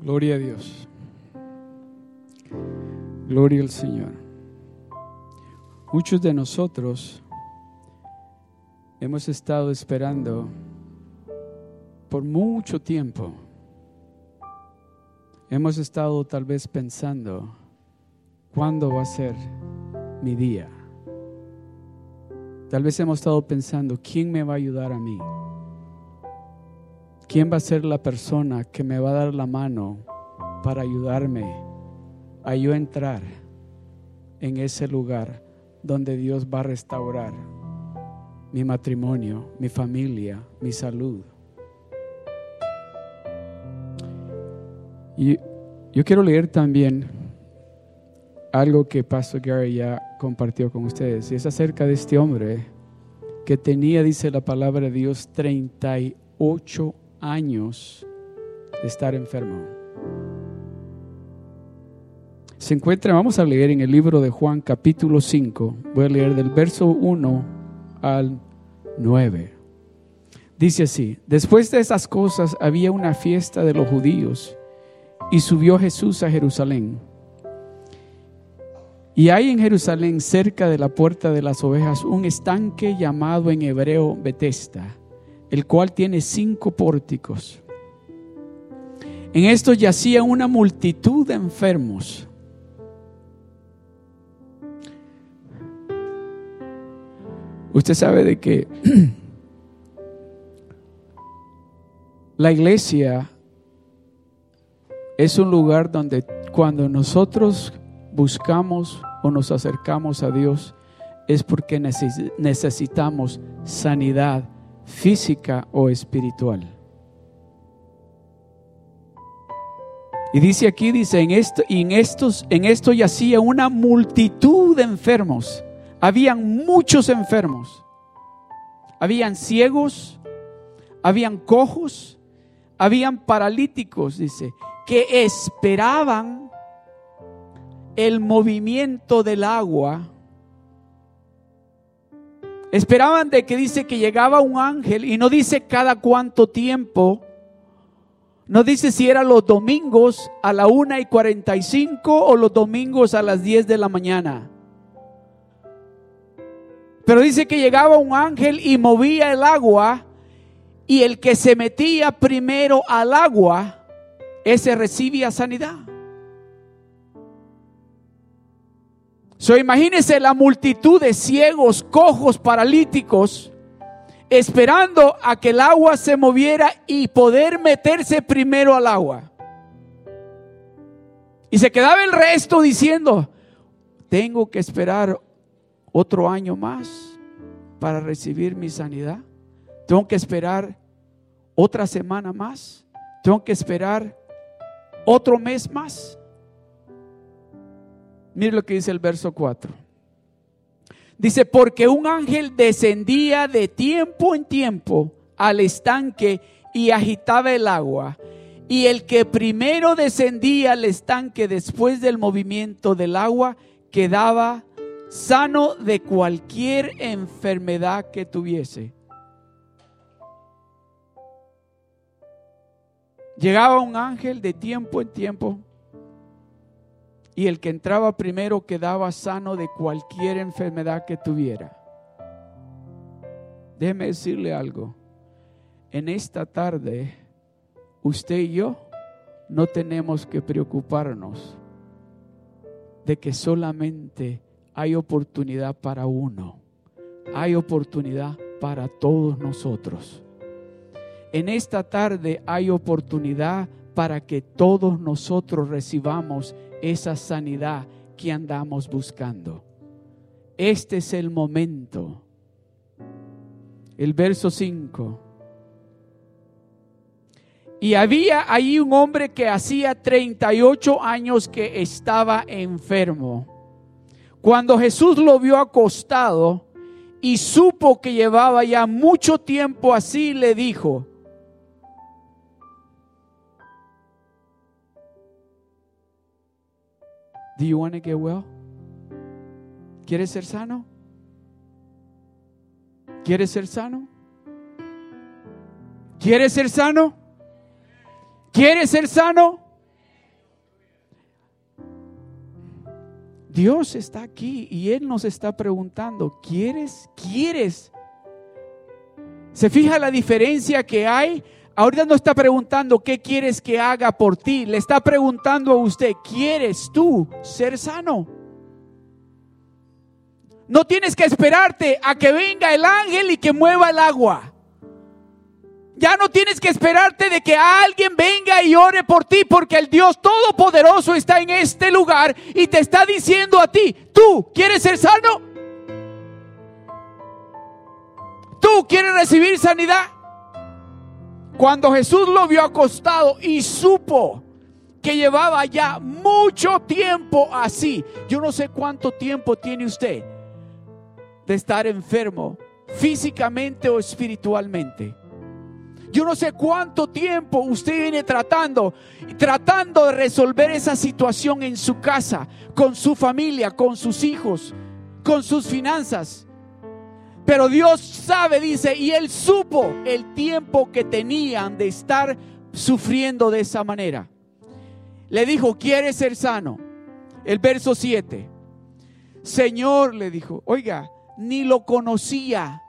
Gloria a Dios. Gloria al Señor. Muchos de nosotros hemos estado esperando por mucho tiempo. Hemos estado tal vez pensando, ¿cuándo va a ser mi día? Tal vez hemos estado pensando, ¿quién me va a ayudar a mí? ¿Quién va a ser la persona que me va a dar la mano para ayudarme a yo entrar en ese lugar donde Dios va a restaurar mi matrimonio, mi familia, mi salud? Y yo quiero leer también algo que Pastor Gary ya compartió con ustedes, y es acerca de este hombre que tenía, dice la palabra de Dios, 38 años de estar enfermo. Se encuentra, vamos a leer en el libro de Juan capítulo 5, voy a leer del verso 1 al 9. Dice así, después de esas cosas había una fiesta de los judíos y subió Jesús a Jerusalén. Y hay en Jerusalén, cerca de la puerta de las ovejas, un estanque llamado en hebreo Betesda, el cual tiene cinco pórticos. En esto yacía una multitud de enfermos. Usted sabe de que [clears throat] la iglesia es un lugar donde cuando nosotros buscamos o nos acercamos a Dios es porque neces- necesitamos sanidad física o espiritual. Y dice aquí, dice, en esto, en estos, en esto yacía una multitud de enfermos. Habían muchos enfermos. Habían ciegos, habían cojos, habían paralíticos, dice, que esperaban el movimiento del agua. Esperaban de que dice que llegaba un ángel y no dice cada cuánto tiempo. No dice si era los domingos a la una y 45 o los domingos a las 10 de la mañana. Pero dice que llegaba un ángel y movía el agua y el que se metía primero al agua, ese recibía sanidad. So, imagínese la multitud de ciegos, cojos, paralíticos, esperando a que el agua se moviera y poder meterse primero al agua. Y se quedaba el resto diciendo, tengo que esperar otro año más para recibir mi sanidad. Tengo que esperar otra semana más. Tengo que esperar otro mes más. Mire lo que dice el verso 4. Dice, porque un ángel descendía de tiempo en tiempo al estanque y agitaba el agua. Y el que primero descendía al estanque después del movimiento del agua quedaba sano de cualquier enfermedad que tuviese. Llegaba un ángel de tiempo en tiempo y el que entraba primero quedaba sano de cualquier enfermedad que tuviera. Déjeme decirle algo. En esta tarde, usted y yo no tenemos que preocuparnos de que solamente hay oportunidad para uno. Hay oportunidad para todos nosotros. En esta tarde hay oportunidad para que todos nosotros recibamos esa sanidad que andamos buscando. Este es el momento. El verso 5. Y había ahí un hombre que hacía 38 años que estaba enfermo. Cuando Jesús lo vio acostado y supo que llevaba ya mucho tiempo así, le dijo, ¿Quieres ser sano? ¿Quieres ser sano? ¿Quieres ser sano? ¿Quieres ser sano? Dios está aquí y Él nos está preguntando, ¿quieres? ¿Quieres? ¿Se fija la diferencia que hay? Ahorita no está preguntando qué quieres que haga por ti. Le está preguntando a usted, ¿quieres tú ser sano? No tienes que esperarte a que venga el ángel y que mueva el agua. Ya no tienes que esperarte de que alguien venga y ore por ti, porque el Dios Todopoderoso está en este lugar y te está diciendo a ti, tú quieres ser sano. Tú quieres recibir sanidad. Cuando Jesús lo vio acostado y supo que llevaba ya mucho tiempo así, yo no sé cuánto tiempo tiene usted de estar enfermo físicamente o espiritualmente. Yo no sé cuánto tiempo usted viene tratando, tratando de resolver esa situación en su casa, con su familia, con sus hijos, con sus finanzas. Pero Dios sabe, dice, y Él supo el tiempo que tenían de estar sufriendo de esa manera. Le dijo, ¿quieres ser sano? El verso 7. Señor, le dijo, oiga, ni lo conocía.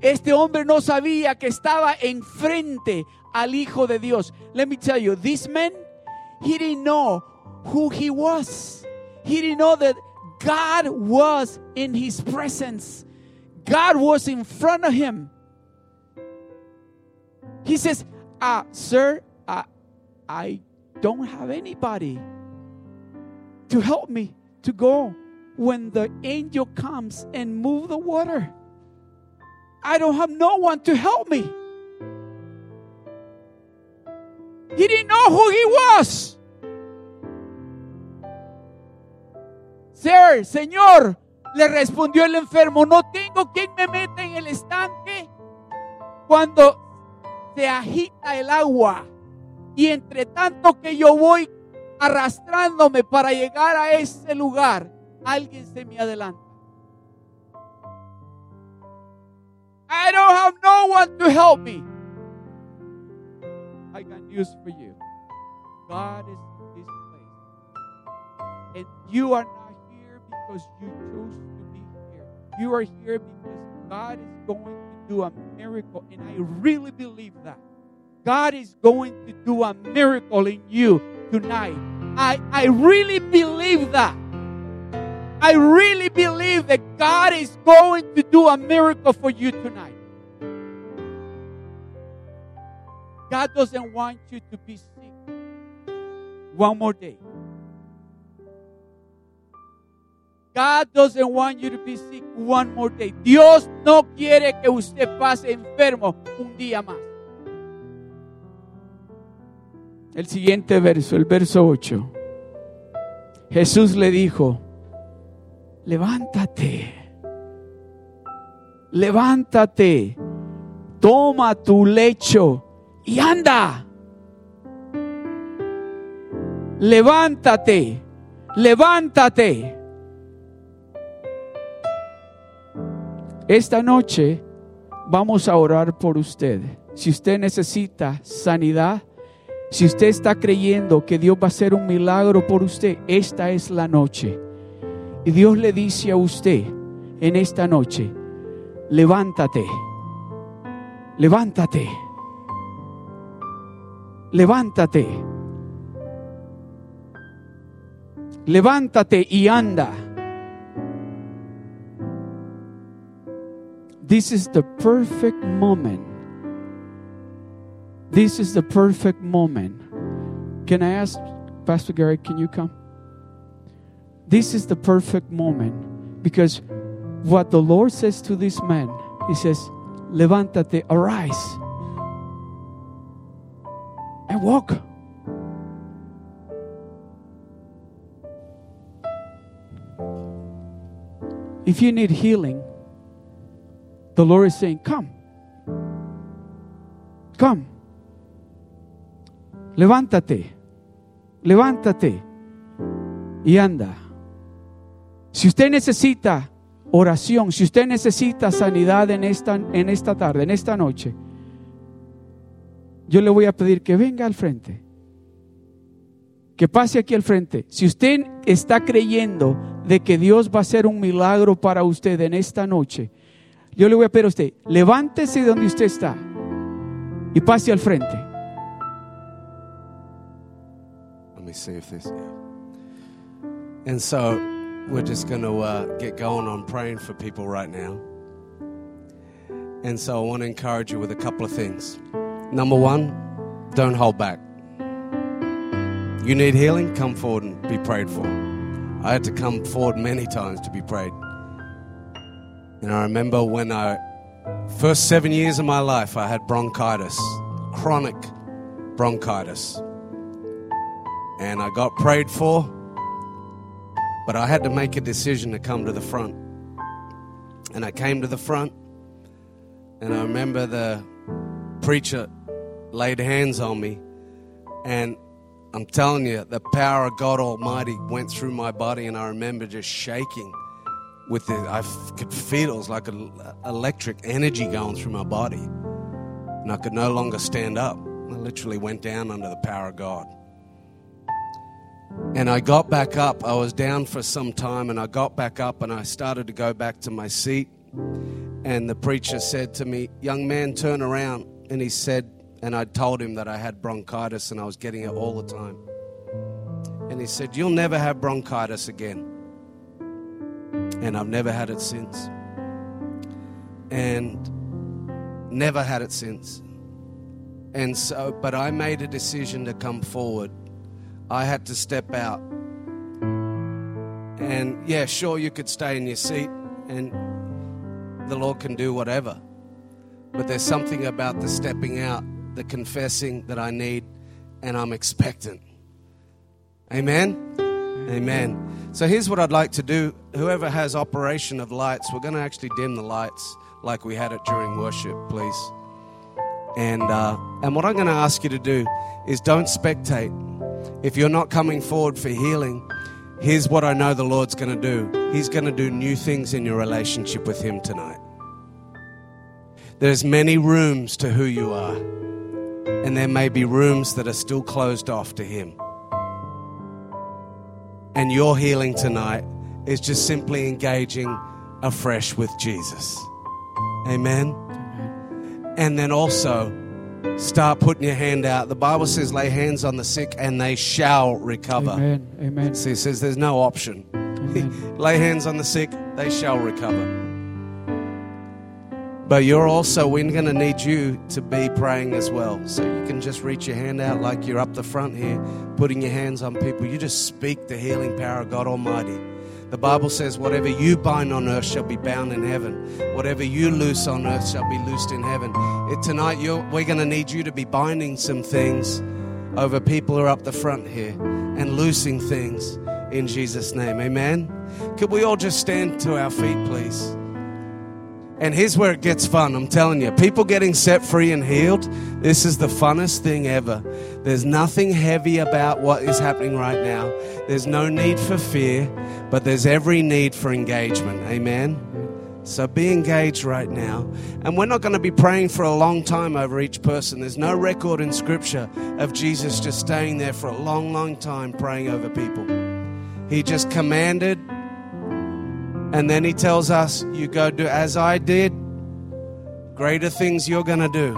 Este hombre no sabía que estaba enfrente al Hijo de Dios. Let me tell you, this man, he didn't know who he was. He didn't know that God was in his presence. God was in front of him. He says, uh, Sir, uh, I don't have anybody to help me to go when the angel comes and move the water. I don't have no one to help me. He didn't know who he was. Sir, Señor, le respondió el enfermo, no tengo quien me meta en el estanque cuando se agita el agua. Y entre tanto que yo voy arrastrándome para llegar a ese lugar, alguien se me adelanta. I don't have no one to help me. I got news for you. God is in this place. And you are not because you chose to be here. You are here because God is going to do a miracle. And I really believe that. God is going to do a miracle in you tonight. I, I really believe that. I really believe that God is going to do a miracle for you tonight. God doesn't want you to be sick one more day. God doesn't want you to be sick one more day. Dios no quiere que usted pase enfermo un día más. El siguiente verso, el verso 8. Jesús le dijo, levántate, levántate, toma tu lecho y anda. Levántate, levántate. Esta noche vamos a orar por usted. Si usted necesita sanidad, si usted está creyendo que Dios va a hacer un milagro por usted, esta es la noche. Y Dios le dice a usted en esta noche, levántate, levántate, levántate, levántate y anda. This is the perfect moment. This is the perfect moment. Can I ask Pastor Gary, can you come? This is the perfect moment because what the Lord says to this man, He says, Levántate, arise, and walk. If you need healing, the Lord is saying, Come. Come. Levántate. Levántate. Y anda. Si usted necesita oración, si usted necesita sanidad en esta, en esta tarde, en esta noche, yo le voy a pedir que venga al frente. Que pase aquí al frente. Si usted está creyendo de que Dios va a hacer un milagro para usted en esta noche, yo le voy a pedir a usted, levántese de donde usted está y pase al frente. Let me see if this. And so we're just going to uh, get going on praying for people right now. And so I want to encourage you with a couple of things. Number one, don't hold back. You need healing, come forward and be prayed for. I had to come forward many times to be prayed. And I remember when I, first seven years of my life, I had bronchitis, chronic bronchitis. And I got prayed for, but I had to make a decision to come to the front. And I came to the front, and I remember the preacher laid hands on me, and I'm telling you, the power of God Almighty went through my body, and I remember just shaking with the, I could feel it was like an electric energy going through my body, and I could no longer stand up. I literally went down under the power of God. And I got back up. I was down for some time, and I got back up and I started to go back to my seat. And the preacher said to me, Young man, turn around. And he said, and I told him that I had bronchitis and I was getting it all the time. And he said, You'll never have bronchitis again. And I've never had it since. And never had it since. And so, but I made a decision to come forward. I had to step out. And yeah, sure, you could stay in your seat and the Lord can do whatever. But there's something about the stepping out, the confessing that I need, and I'm expectant. Amen? Amen. So here's what I'd like to do. Whoever has operation of lights, we're going to actually dim the lights like we had it during worship, please. And, uh, and what I'm going to ask you to do is don't spectate. If you're not coming forward for healing, here's what I know the Lord's going to do He's going to do new things in your relationship with Him tonight. There's many rooms to who you are, and there may be rooms that are still closed off to Him. And your healing tonight is just simply engaging afresh with Jesus. Amen. And then also start putting your hand out. The Bible says, lay hands on the sick and they shall recover. Amen. Amen. See, it says there's no option. [laughs] Lay hands on the sick, they shall recover. But you're also, we're going to need you to be praying as well. So you can just reach your hand out like you're up the front here, putting your hands on people. You just speak the healing power of God Almighty. The Bible says, whatever you bind on earth shall be bound in heaven. Whatever you loose on earth shall be loosed in heaven. It, tonight, we're going to need you to be binding some things over people who are up the front here and loosing things in Jesus' name. Amen. Could we all just stand to our feet, please? And here's where it gets fun. I'm telling you, people getting set free and healed, this is the funnest thing ever. There's nothing heavy about what is happening right now. There's no need for fear, but there's every need for engagement. Amen. So be engaged right now. And we're not going to be praying for a long time over each person. There's no record in Scripture of Jesus just staying there for a long, long time praying over people. He just commanded, and then He tells us, You go do as I did, greater things you're going to do.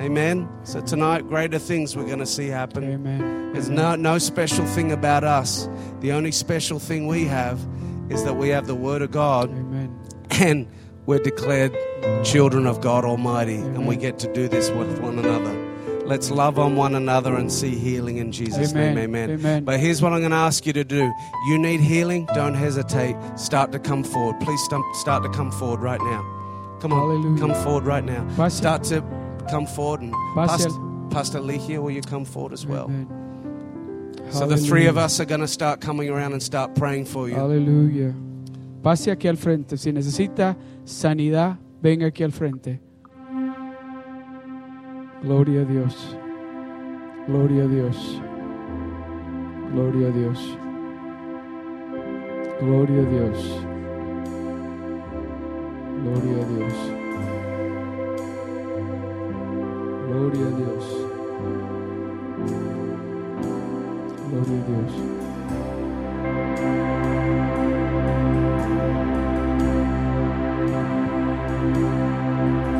Amen. So tonight, greater things we're going to see happen. Amen. There's no, no special thing about us. The only special thing we have is that we have the Word of God Amen. and we're declared children of God Almighty, and we get to do this with one another. Let's love on one another and see healing in Jesus' Amen. name. Amen. Amen. But here's what I'm going to ask you to do. You need healing? Don't hesitate. Start to come forward. Please start to come forward right now. Come on, Hallelujah. come forward right now. Pastor- Start to come forward, and Pastor- Pastor, Pastor Ligia, will you come forward as well? Amen. So the three of us are going to start coming around and start praying for you. Aleluya. Pase aquí al frente. Si necesita sanidad, venga aquí al frente. Gloria a Dios. Gloria a Dios. Gloria a Dios. Gloria a Dios. Gloria a Dios. Gloria a Dios. Gloria a Dios. Gloria Dios.